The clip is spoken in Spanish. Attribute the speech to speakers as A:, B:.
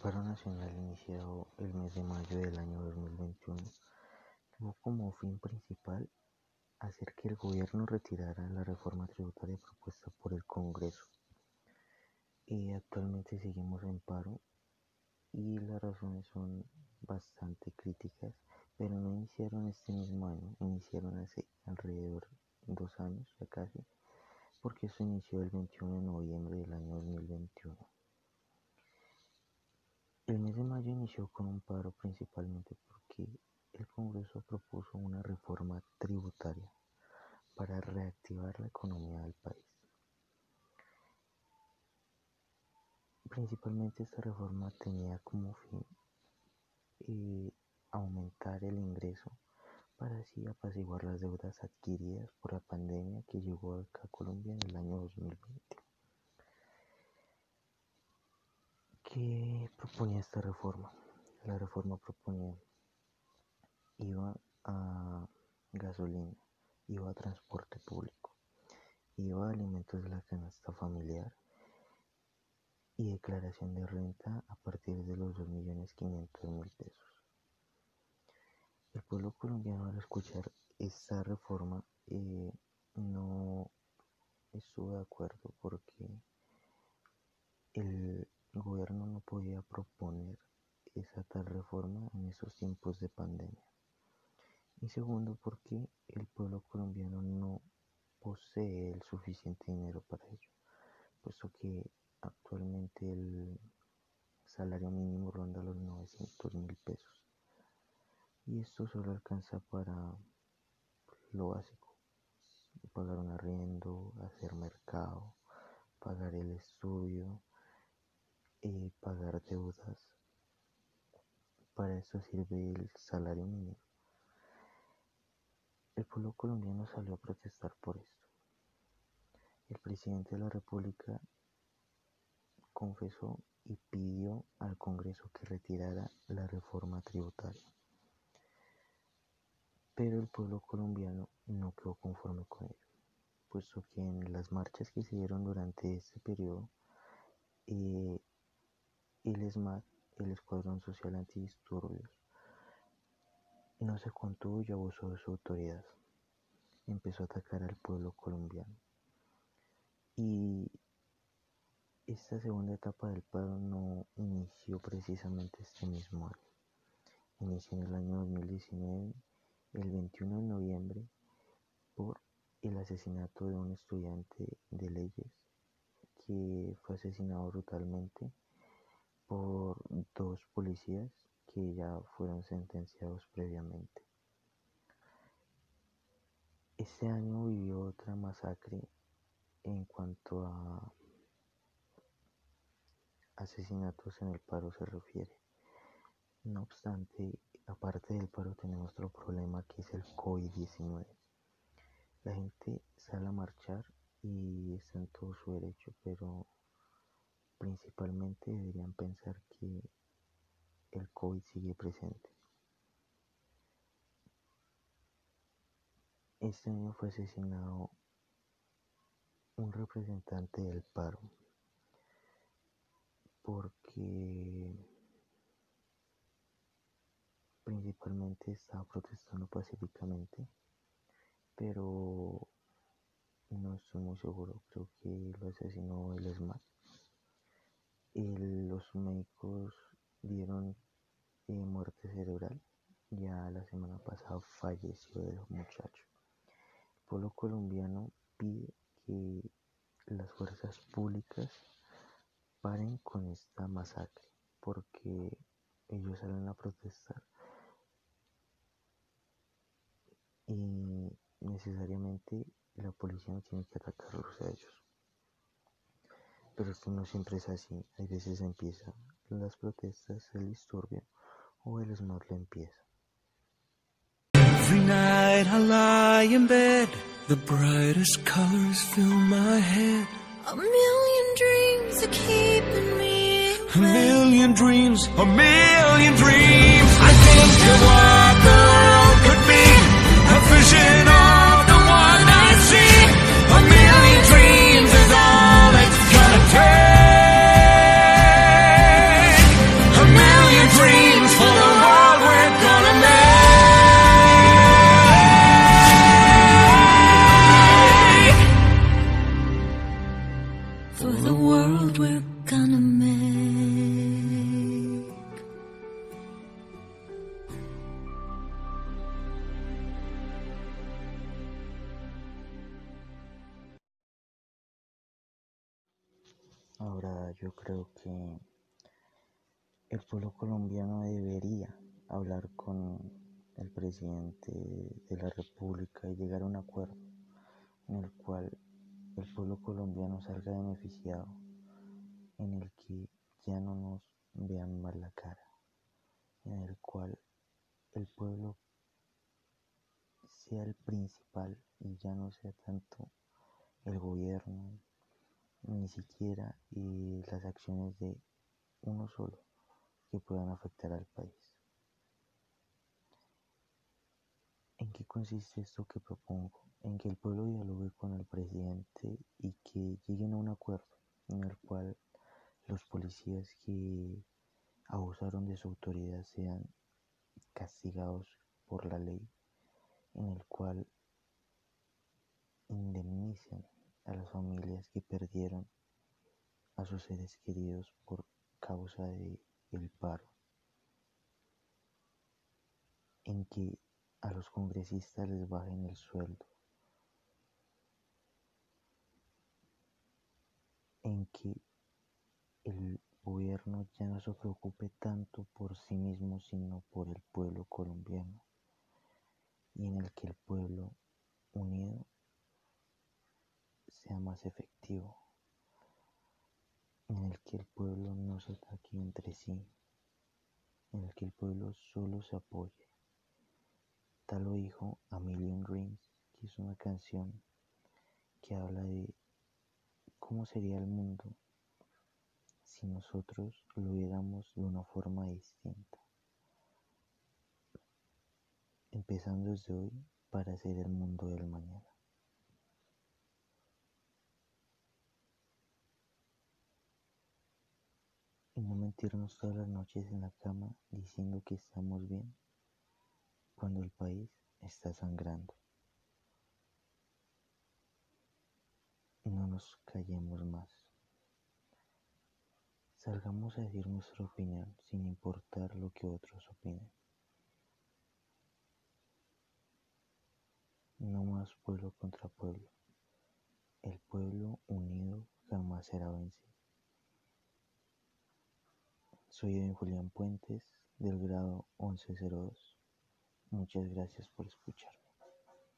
A: paro nacional iniciado el mes de mayo del año 2021 tuvo como fin principal hacer que el gobierno retirara la reforma tributaria propuesta por el Congreso. Y actualmente seguimos en paro y las razones son bastante críticas, pero no iniciaron este mismo año, iniciaron hace alrededor de dos años ya casi, porque eso inició el 21 de noviembre del año 2021. El mes de mayo inició con un paro principalmente porque el Congreso propuso una reforma tributaria para reactivar la economía del país. Principalmente esta reforma tenía como fin eh, aumentar el ingreso para así apaciguar las deudas adquiridas por la pandemia que llegó acá a Colombia en el año 2020. ¿Qué proponía esta reforma? La reforma proponía iba a gasolina, iba a transporte público, iba a alimentos de la canasta familiar y declaración de renta a partir de los 2.500.000 pesos. El pueblo colombiano al escuchar esta reforma eh, no estuvo de acuerdo porque el el gobierno no podía proponer esa tal reforma en esos tiempos de pandemia. Y segundo, porque el pueblo colombiano no posee el suficiente dinero para ello, puesto que actualmente el salario mínimo ronda los 900 mil pesos. Y esto solo alcanza para lo básico, pagar un arriendo, hacer mercado, pagar el estudio, y pagar deudas. Para eso sirve el salario mínimo. El pueblo colombiano salió a protestar por esto. El presidente de la República confesó y pidió al Congreso que retirara la reforma tributaria. Pero el pueblo colombiano no quedó conforme con ello, puesto que en las marchas que se dieron durante este periodo eh, el ESMAD, el Escuadrón Social Antidisturbios, no se contuvo y abusó de su autoridad. Empezó a atacar al pueblo colombiano. Y esta segunda etapa del paro no inició precisamente este mismo año. Inició en el año 2019, el 21 de noviembre, por el asesinato de un estudiante de leyes que fue asesinado brutalmente por dos policías que ya fueron sentenciados previamente. Este año vivió otra masacre en cuanto a asesinatos en el paro se refiere. No obstante, aparte del paro tenemos otro problema que es el COVID-19. La gente sale a marchar y está en todo su derecho, pero Principalmente deberían pensar que el COVID sigue presente. Este año fue asesinado un representante del paro porque principalmente estaba protestando pacíficamente, pero no estoy muy seguro, creo que lo asesinó el SMAT los médicos dieron eh, muerte cerebral. Ya la semana pasada falleció el muchacho. El pueblo colombiano pide que las fuerzas públicas paren con esta masacre porque ellos salen a protestar y necesariamente la policía no tiene que atacarlos a ellos. Pero esto no siempre es así. Hay veces empiezan las protestas, el disturbio o el smog lo empieza. Every night I lie in bed, the brightest colors fill my head. A million dreams are keeping me. A million dreams, a million dreams. I think of yo creo que el pueblo colombiano debería hablar con el presidente de la República y llegar a un acuerdo en el cual el pueblo colombiano salga beneficiado, en el que ya no nos vean mal la cara, en el cual el pueblo sea el principal y ya no sea tanto el gobierno, ni siquiera y las acciones de uno solo que puedan afectar al país. ¿En qué consiste esto que propongo? En que el pueblo dialogue con el presidente y que lleguen a un acuerdo en el cual los policías que abusaron de su autoridad sean castigados por la ley, en el cual indemnicen a las familias que perdieron a sus seres queridos por causa de el paro, en que a los congresistas les bajen el sueldo, en que el gobierno ya no se preocupe tanto por sí mismo, sino por el pueblo colombiano, y en el que el pueblo unido sea más efectivo, en el que el pueblo no se ataque entre sí, en el que el pueblo solo se apoye. Tal lo dijo A Million Dreams, que es una canción que habla de cómo sería el mundo si nosotros lo viéramos de una forma distinta. Empezando desde hoy para hacer el mundo del mañana. No mentirnos todas las noches en la cama diciendo que estamos bien cuando el país está sangrando. No nos callemos más. Salgamos a decir nuestra opinión sin importar lo que otros opinen. No más pueblo contra pueblo. El pueblo unido jamás será vencido. Soy Julián Puentes del grado 1102. Muchas gracias por escucharme.